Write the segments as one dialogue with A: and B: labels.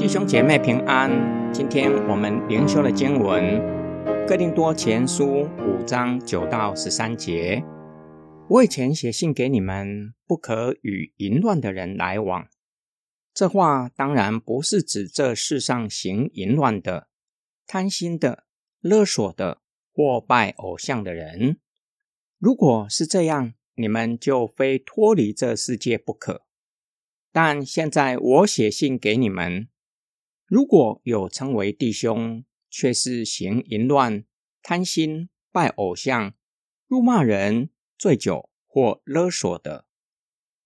A: 弟兄姐妹平安。今天我们灵修的经文《哥林多前书》五章九到十三节。我以前写信给你们，不可与淫乱的人来往。这话当然不是指这世上行淫乱的、贪心的、勒索的或拜偶像的人。如果是这样，你们就非脱离这世界不可。但现在我写信给你们。如果有称为弟兄，却是行淫乱、贪心、拜偶像、辱骂人、醉酒或勒索的，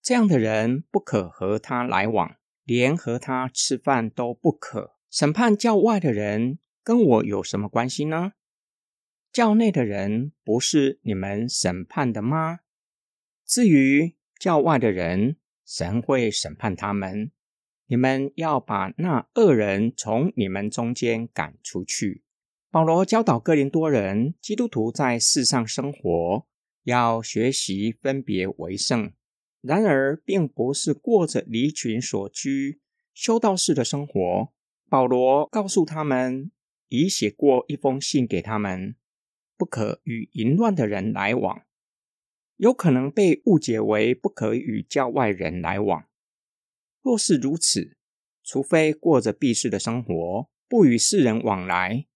A: 这样的人不可和他来往，连和他吃饭都不可。审判教外的人跟我有什么关系呢？教内的人不是你们审判的吗？至于教外的人，神会审判他们。你们要把那恶人从你们中间赶出去。保罗教导哥林多人，基督徒在世上生活要学习分别为圣。然而，并不是过着离群所居、修道士的生活。保罗告诉他们，已写过一封信给他们，不可与淫乱的人来往，有可能被误解为不可与教外人来往。若是如此，除非过着避世的生活，不与世人往来，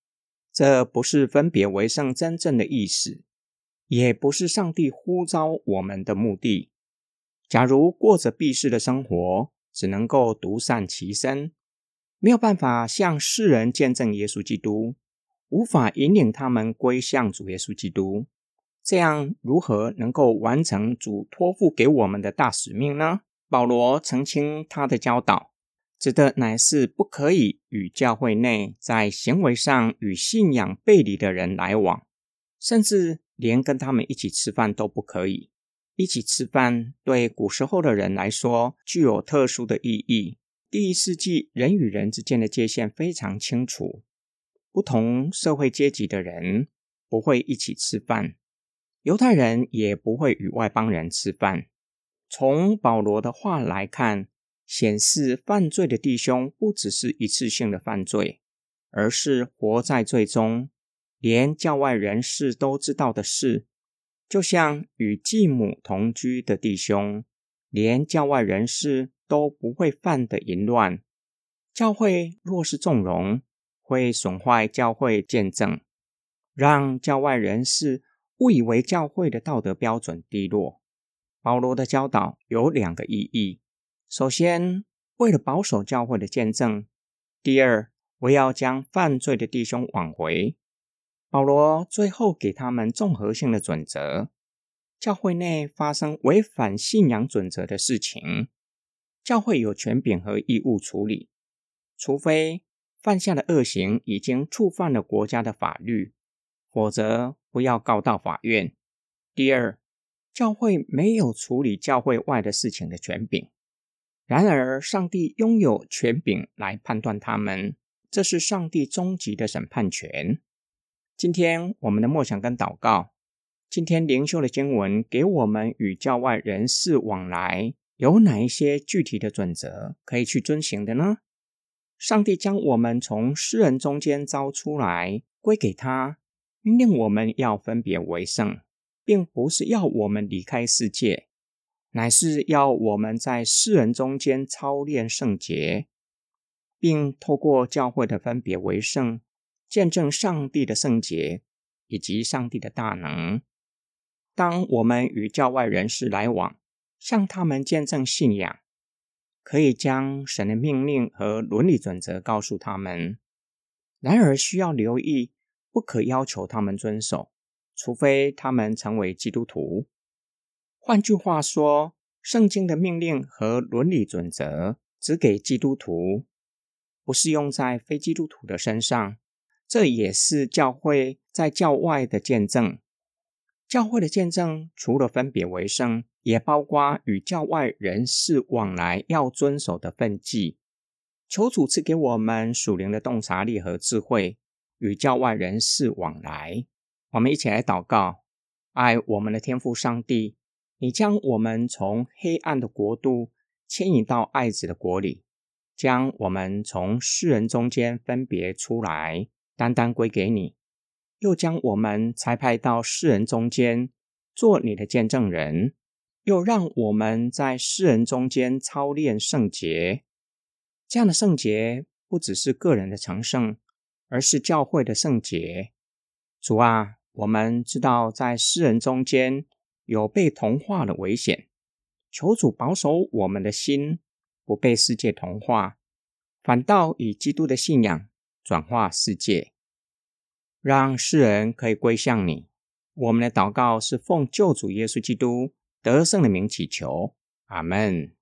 A: 这不是分别为圣真正的意思，也不是上帝呼召我们的目的。假如过着避世的生活，只能够独善其身，没有办法向世人见证耶稣基督，无法引领他们归向主耶稣基督，这样如何能够完成主托付给我们的大使命呢？保罗澄清他的教导，指的乃是不可以与教会内在行为上与信仰背离的人来往，甚至连跟他们一起吃饭都不可以。一起吃饭对古时候的人来说具有特殊的意义。第一世纪人与人之间的界限非常清楚，不同社会阶级的人不会一起吃饭，犹太人也不会与外邦人吃饭。从保罗的话来看，显示犯罪的弟兄不只是一次性的犯罪，而是活在罪中，连教外人士都知道的事。就像与继母同居的弟兄，连教外人士都不会犯的淫乱。教会若是纵容，会损坏教会见证，让教外人士误以为教会的道德标准低落。保罗的教导有两个意义：首先，为了保守教会的见证；第二，我要将犯罪的弟兄挽回。保罗最后给他们综合性的准则：教会内发生违反信仰准则的事情，教会有权柄和义务处理，除非犯下的恶行已经触犯了国家的法律，否则不要告到法院。第二。教会没有处理教会外的事情的权柄，然而上帝拥有权柄来判断他们，这是上帝终极的审判权。今天我们的默想跟祷告，今天灵修的经文给我们与教外人士往来有哪一些具体的准则可以去遵行的呢？上帝将我们从世人中间招出来，归给他，命令我们要分别为圣。并不是要我们离开世界，乃是要我们在世人中间操练圣洁，并透过教会的分别为圣，见证上帝的圣洁以及上帝的大能。当我们与教外人士来往，向他们见证信仰，可以将神的命令和伦理准则告诉他们。然而，需要留意，不可要求他们遵守。除非他们成为基督徒。换句话说，圣经的命令和伦理准则只给基督徒，不是用在非基督徒的身上。这也是教会在教外的见证。教会的见证除了分别为圣，也包括与教外人士往来要遵守的分际。求主赐给我们属灵的洞察力和智慧，与教外人士往来。我们一起来祷告，爱我们的天父上帝，你将我们从黑暗的国度牵引到爱子的国里，将我们从世人中间分别出来，单单归给你；又将我们差派到世人中间，做你的见证人；又让我们在世人中间操练圣洁。这样的圣洁，不只是个人的成圣，而是教会的圣洁。主啊，我们知道在世人中间有被同化的危险。求主保守我们的心，不被世界同化，反倒以基督的信仰转化世界，让世人可以归向你。我们的祷告是奉救主耶稣基督得胜的名祈求，阿门。